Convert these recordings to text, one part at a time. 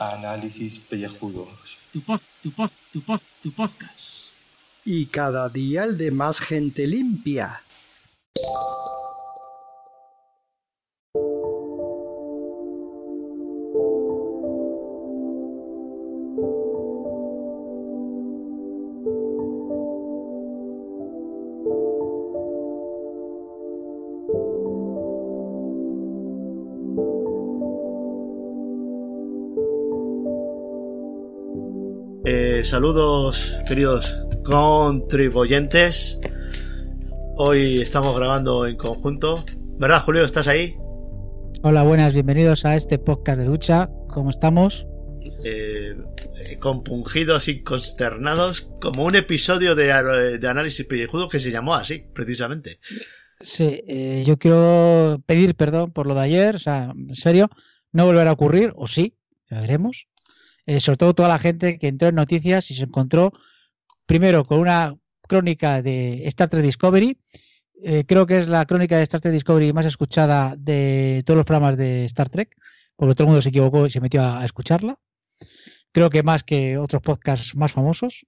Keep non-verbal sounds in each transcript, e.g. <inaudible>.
Análisis pellejudos. Tu pod, tu pod, tu pod, tu podcast. Y cada día el de más gente limpia. Eh, saludos, queridos contribuyentes. Hoy estamos grabando en conjunto. ¿Verdad, Julio? ¿Estás ahí? Hola, buenas, bienvenidos a este podcast de ducha. ¿Cómo estamos? Eh, eh, compungidos y consternados, como un episodio de, de análisis pellejudo que se llamó así, precisamente. Sí, eh, yo quiero pedir perdón por lo de ayer, o sea, en serio, no volverá a ocurrir, o sí, ya veremos. Eh, sobre todo toda la gente que entró en noticias y se encontró primero con una crónica de Star Trek Discovery. Eh, creo que es la crónica de Star Trek Discovery más escuchada de todos los programas de Star Trek, porque todo el mundo se equivocó y se metió a, a escucharla. Creo que más que otros podcasts más famosos.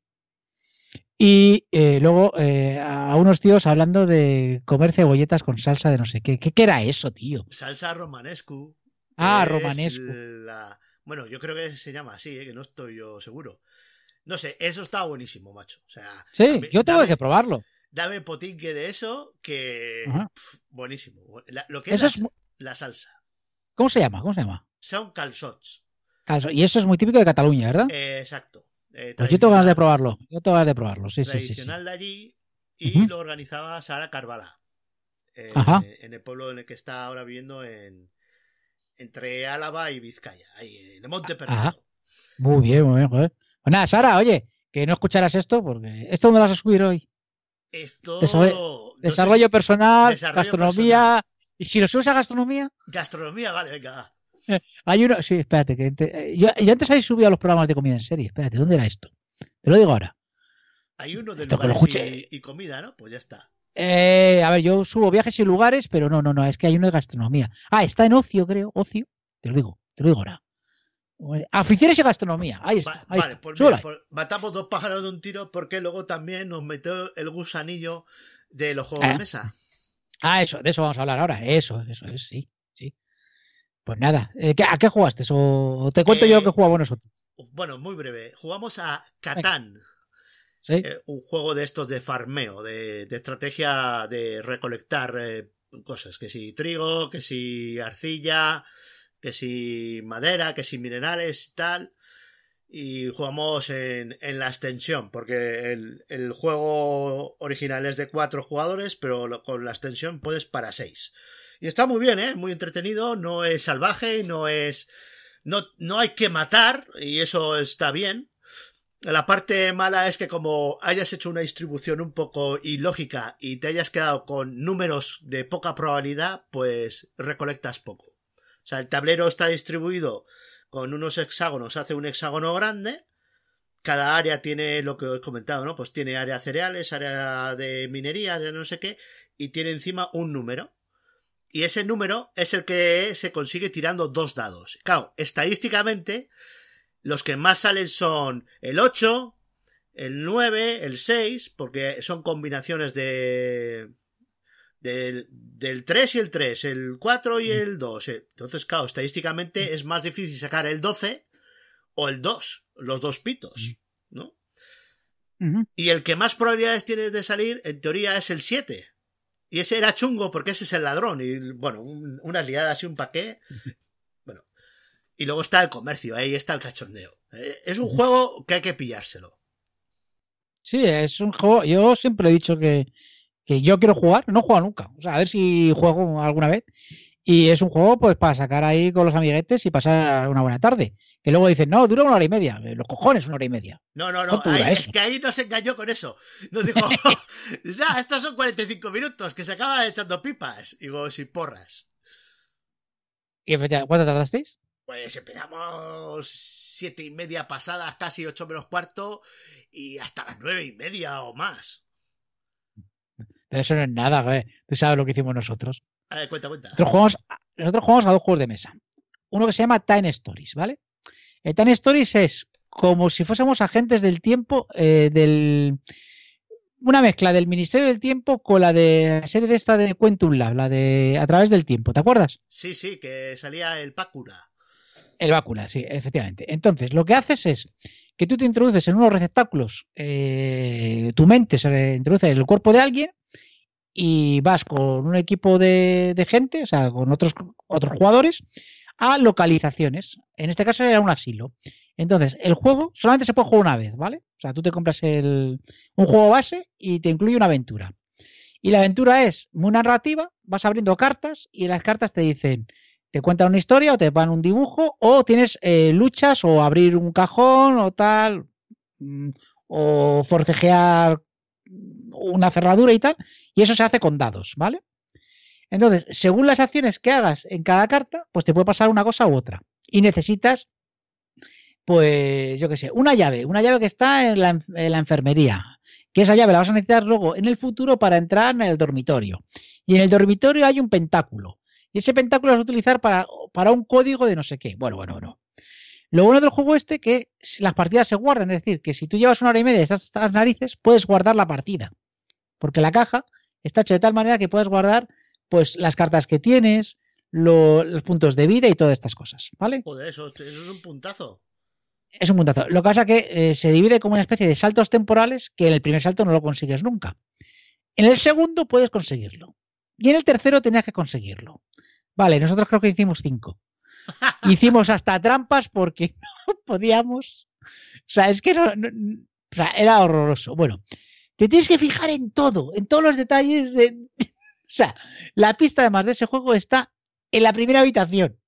Y eh, luego eh, a unos tíos hablando de comer cebolletas con salsa de no sé qué. ¿Qué, qué era eso, tío? Salsa romanescu. Ah, romanescu. la- Bueno, yo creo que se llama así, ¿eh? que no estoy yo seguro. No sé, eso está buenísimo, macho. O sea, Sí, dame- yo tengo dame- que probarlo. Dame potinque de eso, que. Pf, buenísimo. La- lo que es, la, es mu- la salsa. ¿Cómo se llama? ¿Cómo se llama? Son calzots. Calzo. Y eso es muy típico de Cataluña, ¿verdad? Eh, exacto. Eh, pues yo tengo ganas de tradicional- probarlo. Yo tengo ganas de probarlo, sí, sí, sí. sí. tradicional de allí y lo organizaba Sara Carvala eh, Ajá. en el pueblo en el que está ahora viviendo en entre Álava y Vizcaya ahí en el Monte. Perdido Muy bien, muy bien, joder. Pues nada, Sara, oye, que no escucharás esto, porque ¿esto dónde lo vas a subir hoy? esto Desarrollo- no personal, desarrollo gastronomía. Y si lo subes a gastronomía, gastronomía vale venga <laughs> hay uno. Sí, espérate, que te- eh, yo, yo antes habéis subido a los programas de comida en serie. Espérate, ¿dónde era esto? Te lo digo ahora. hay uno de Esto lo lugares y, y comida no pues ya está Eh, a ver, yo subo viajes y lugares, pero no, no, no, es que hay uno de gastronomía. Ah, está en ocio, creo. Ocio. Te lo digo, te lo digo ahora. Aficiones y gastronomía. Ahí está. Ahí vale está. pues mira, pues matamos dos pájaros de un tiro porque luego también nos metió el gusanillo de los juegos Ah. de mesa Ah, eso, de eso vamos a hablar ahora. Eso, eso es, sí, sí. Pues nada, eh, ¿qué- ¿a qué jugaste? ¿O te cuento yo Eh, lo que jugamos nosotros? bueno muy breve jugamos a Catán Eh, un juego de estos de farmeo, de, estrategia de recolectar eh, cosas, que si trigo, que si arcilla, que si madera, que si minerales y tal. Y jugamos en, la extensión, porque el, juego original es de cuatro jugadores, pero con la extensión puedes para seis. Y está muy bien, ¿eh? Muy entretenido, no es salvaje, no es... No, no hay que matar, y eso está bien. La parte mala es que como hayas hecho una distribución un poco ilógica y te hayas quedado con números de poca probabilidad, pues recolectas poco. O sea, el tablero está distribuido con unos hexágonos, hace un hexágono grande. Cada área tiene lo que os he comentado, ¿no? Pues tiene área cereales, área de minería, área no sé qué, y tiene encima un número. Y ese número es el que se consigue tirando dos dados. Claro, estadísticamente, los que más salen son el 8, el 9, el 6, porque son combinaciones de. Del, del 3 y el 3, el 4 y el 2. eh. Entonces, claro, estadísticamente es más difícil sacar el 12 o el 2, los dos pitos, ¿no? Ujú. Y el que más probabilidades tiene de salir, en teoría, es el 7. Y ese era chungo porque ese es el ladrón. Y bueno, un- unas liadas y un paqué. <laughs> Y luego está el comercio, ahí está el cachondeo. Eh, Es un juego que hay que pillárselo. Sí, es un juego. Yo siempre he dicho que, que yo quiero jugar, no jugado nunca. O sea, a ver si juego alguna vez. Y es un juego, pues, para sacar ahí con los amiguetes y pasar una buena tarde. Que luego dicen, no, dura una hora y media. Eh, Los cojones, una hora y media. No, no, no. ¿Cuánto dura ahí- es que ahí nos engañó con eso. Nos dijo, <laughs> ya, estos son 45 minutos, que se acaba echando pipas. Y digo, sin porras. ¿Y efectivamente, cuánto tardasteis? Pues empezamos siete y media pasadas, casi ocho menos cuarto, y hasta las nueve y media o más. Pero eso no es nada, güey. Tú sabes lo que hicimos nosotros. A ver, cuenta, cuenta. Nosotros jugamos, nosotros jugamos a dos juegos de mesa. Uno que se llama Time Stories, ¿vale? El Time Stories es como si fuésemos agentes del tiempo eh, del una mezcla del Ministerio del Tiempo con la de la serie de esta de Quantum Lab, la de A través del tiempo, ¿te acuerdas? Sí, sí, que salía el Pácula. El Bácula, sí, efectivamente. Entonces, lo que haces es que tú te introduces en unos receptáculos, eh, tu mente se introduce en el cuerpo de alguien y vas con un equipo de, de gente, o sea, con otros, otros jugadores, a localizaciones. En este caso era un asilo. Entonces, el juego solamente se puede jugar una vez, ¿vale? O sea, tú te compras el, un juego base y te incluye una aventura. Y la aventura es muy narrativa, vas abriendo cartas y las cartas te dicen, te cuentan una historia o te van un dibujo o tienes eh, luchas o abrir un cajón o tal, mm, o forcejear una cerradura y tal, y eso se hace con dados, ¿vale? Entonces, según las acciones que hagas en cada carta, pues te puede pasar una cosa u otra. Y necesitas pues yo qué sé, una llave, una llave que está en la, en la, enfermería, que esa llave la vas a necesitar luego en el futuro para entrar en el dormitorio. Y en el dormitorio hay un pentáculo. Y ese pentáculo lo vas a utilizar para, para un código de no sé qué. Bueno, bueno, bueno. Lo bueno del juego este que las partidas se guardan, es decir, que si tú llevas una hora y media de estas narices, puedes guardar la partida. Porque la caja está hecha de tal manera que puedes guardar pues las cartas que tienes, lo, los puntos de vida y todas estas cosas, ¿vale? Joder, eso, eso es un puntazo es un puntazo. Lo que pasa es que eh, se divide como una especie de saltos temporales que en el primer salto no lo consigues nunca. En el segundo puedes conseguirlo. Y en el tercero tenías que conseguirlo. Vale, nosotros creo que hicimos cinco. Hicimos <laughs> hasta trampas porque <laughs> no podíamos. O sea, es que no, no, o sea, era horroroso. Bueno, te tienes que fijar en todo, en todos los detalles de. <laughs> O sea, la pista además de ese juego está en la primera habitación.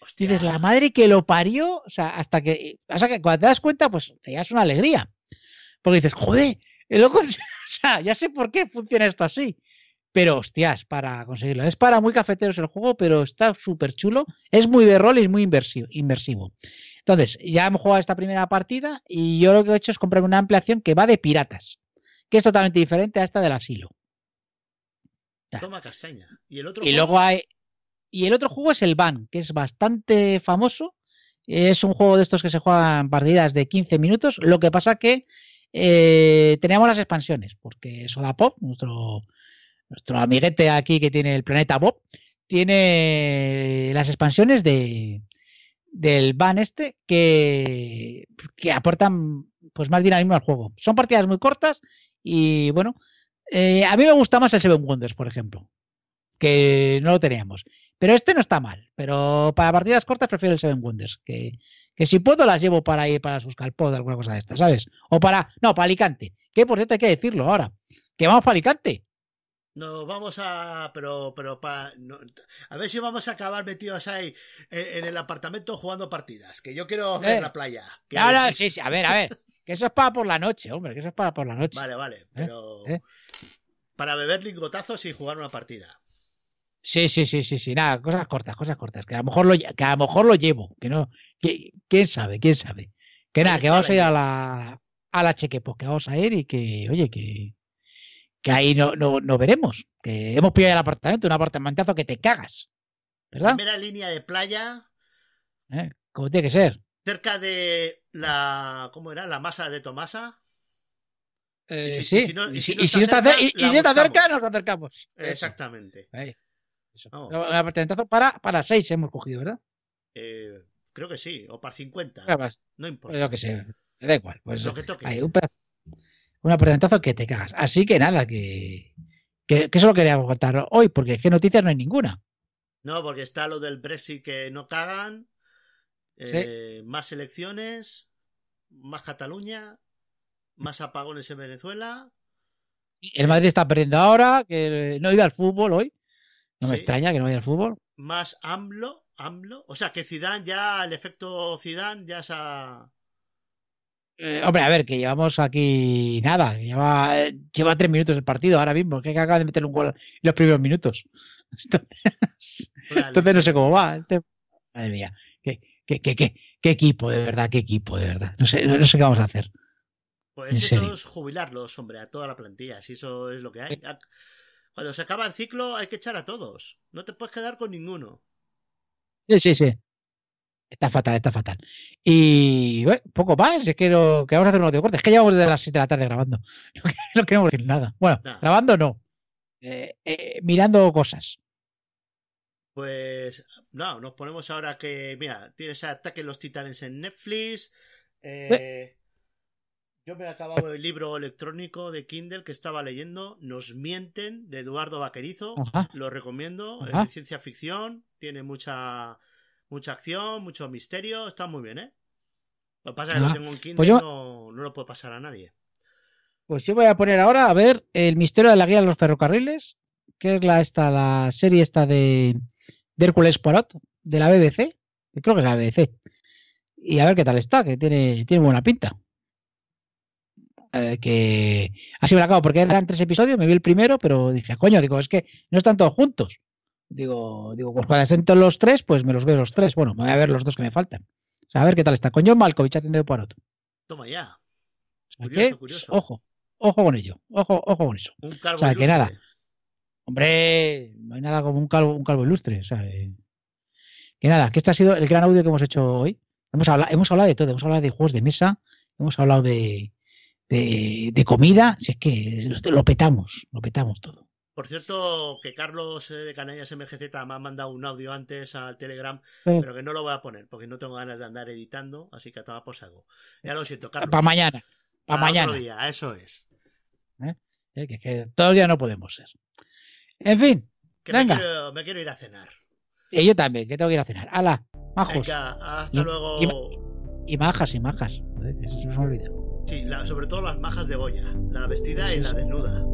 Hostia. Dices, la madre que lo parió, o sea, hasta que, o sea, que cuando te das cuenta, pues te das una alegría. Porque dices, joder, el loco, o sea, ya sé por qué funciona esto así. Pero, hostias, para conseguirlo. Es para muy cafeteros el juego, pero está súper chulo. Es muy de rol y es muy inversivo, inmersivo. Entonces, ya hemos jugado esta primera partida y yo lo que he hecho es comprarme una ampliación que va de piratas, que es totalmente diferente a esta del asilo. Toma castaña. Y, el otro y luego hay, y el otro juego es el Van, que es bastante famoso. Es un juego de estos que se juegan partidas de 15 minutos. Lo que pasa que eh, teníamos las expansiones, porque Soda Pop, nuestro, nuestro amiguete aquí que tiene el planeta Bob, tiene las expansiones de del Van este que, que aportan pues más dinamismo al juego. Son partidas muy cortas y bueno, eh, a mí me gusta más el Seven Wonders, por ejemplo, que no lo teníamos. Pero este no está mal. Pero para partidas cortas prefiero el Seven Wonders. Que, que si puedo las llevo para ir para sus calpos, alguna cosa de estas, ¿sabes? O para. No, para Alicante. Que por cierto hay que decirlo ahora. Que vamos para Alicante. No, vamos a. Pero, pero para. No, a ver si vamos a acabar metidos ahí en, en, el apartamento jugando partidas. Que yo quiero ver Eh. la playa. Que... No, no, sí, sí. A ver, a ver. Que eso es para por la noche, hombre. Que eso es para por la noche. Vale, vale. Pero. ¿Eh? Para beber lingotazos y jugar una partida. Sí, sí, sí, sí, sí. Nada, cosas cortas, cosas cortas. Que a lo mejor lo, que a lo, mejor lo llevo. Que no. Que, ¿Quién sabe? ¿Quién sabe? Que nada, que vamos a ir a la, a la Chequepo, que vamos a ir y que, oye, que, que ahí no, no, no veremos. Que hemos pillado el apartamento, un apartamentazo que te cagas. ¿Verdad? Primera línea de playa. ¿Eh? Como tiene que ser. Cerca de la. ¿Cómo era? La masa de Tomasa. Eh, Y si- sí. y si no- y si, si no y si no está está, cerca, y- está nos acercamos. Exactamente. Ahí. Eso. El apartamentazo para, para seis hemos cogido, ¿verdad? Eh, creo que sí. O para 50. Además, No importa. pues yo que sé. Me da igual. Pues Lo que toque. hay un, pedazo- un apartamentazo que te cagas. Así que nada, que, que, que eso lo queríamos contar hoy, porque es que noticias no hay ninguna. No, porque está lo del Brexit que no cagan. eh, Más elecciones. Más Cataluña. Más apagones en Venezuela. El Madrid está perdiendo ahora, que no ido al fútbol hoy. No me extraña que no vaya al fútbol. Más AMLO. AMLO. O sea que Zidane ya, el efecto Zidane ya se ha... Eh, hombre, a ver, que llevamos aquí nada, lleva, eh, lleva tres minutos el partido ahora mismo, que acaba de meter un gol en los primeros minutos. <laughs> Entonces, no sé cómo va. Este- Madre mía, qué, qué, qué, qué, equipo, de verdad, qué equipo, de verdad. No sé, no, no sé qué vamos a hacer. Pues eso serio. es jubilarlos, hombre, a toda la plantilla, si eso es lo que hay. Cuando se acaba el ciclo hay que echar a todos. No te puedes quedar con ninguno. Sí, sí, sí. Está fatal, está fatal. Y bueno, poco más. Es que, lo, que vamos a hacer un audio corte. Es que llevamos desde las 7 de la tarde grabando. <laughs> No, que- no queremos decir nada. Bueno, grabando no. Eh, eh, mirando cosas. Pues no, nos ponemos ahora que, mira, tienes Ataque los Titanes en Netflix. eh, yo me he acabado el libro electrónico de Kindle que estaba leyendo, Nos mienten, de Eduardo Vaquerizo. Ajá. Lo recomiendo, es de ciencia ficción, tiene mucha mucha acción, mucho misterio, está muy bien, ¿eh? Lo que pasa es que lo Ajá. tengo en Kindle, Pues yo- no, no lo puede pasar a nadie. Pues yo voy a poner ahora a ver el misterio de la guía de los ferrocarriles, que es la esta, la serie esta de, de Hércules Poirot, de la BBC, que creo que es la BBC. Y a ver qué tal está, que tiene, tiene buena pinta. Eh, que así me la acabo, porque eran tres episodios, me vi el primero, pero dije, coño, digo, es que no están todos juntos. Digo, digo, pues cuando estén todos los tres, pues me los veo los tres. Bueno, me voy a ver los dos que me faltan. O sea, a ver qué tal está. Con John Malkovich haciendo de Poirot. Toma ya, Curioso, que, curioso. Ojo, ojo con ello. Ojo, ojo con eso. un calvo O sea, que nada. Hombre, no hay nada como un calvo, un calvo ilustre. O sea, eh, que nada, que este ha sido el gran audio que hemos hecho hoy. Hemos hablado, hemos hablado de todo, hemos hablado de juegos de mesa, hemos hablado de, de, de comida, si es que lo petamos, lo petamos todo. Por cierto, que Carlos eh, de Canallas MGZ me ha mandado un audio antes al Telegram, Eh, pero que no lo voy a poner porque no tengo ganas de andar editando, así que a tomar por saco. Ya lo siento, Carlos. Para mañana, para Para mañana. otro día, eso es. eh, que, que todos los días no podemos ser. En fin, Que Venga. Me, quiero, me quiero ir a cenar. y yo también, que tengo que ir a cenar. ¡Hala! Majos. Venga, hasta Y- luego. Y majas, y majas. Que eso se me olvida. Sí, la- sobre todo las majas de Goya, la vestida y la desnuda.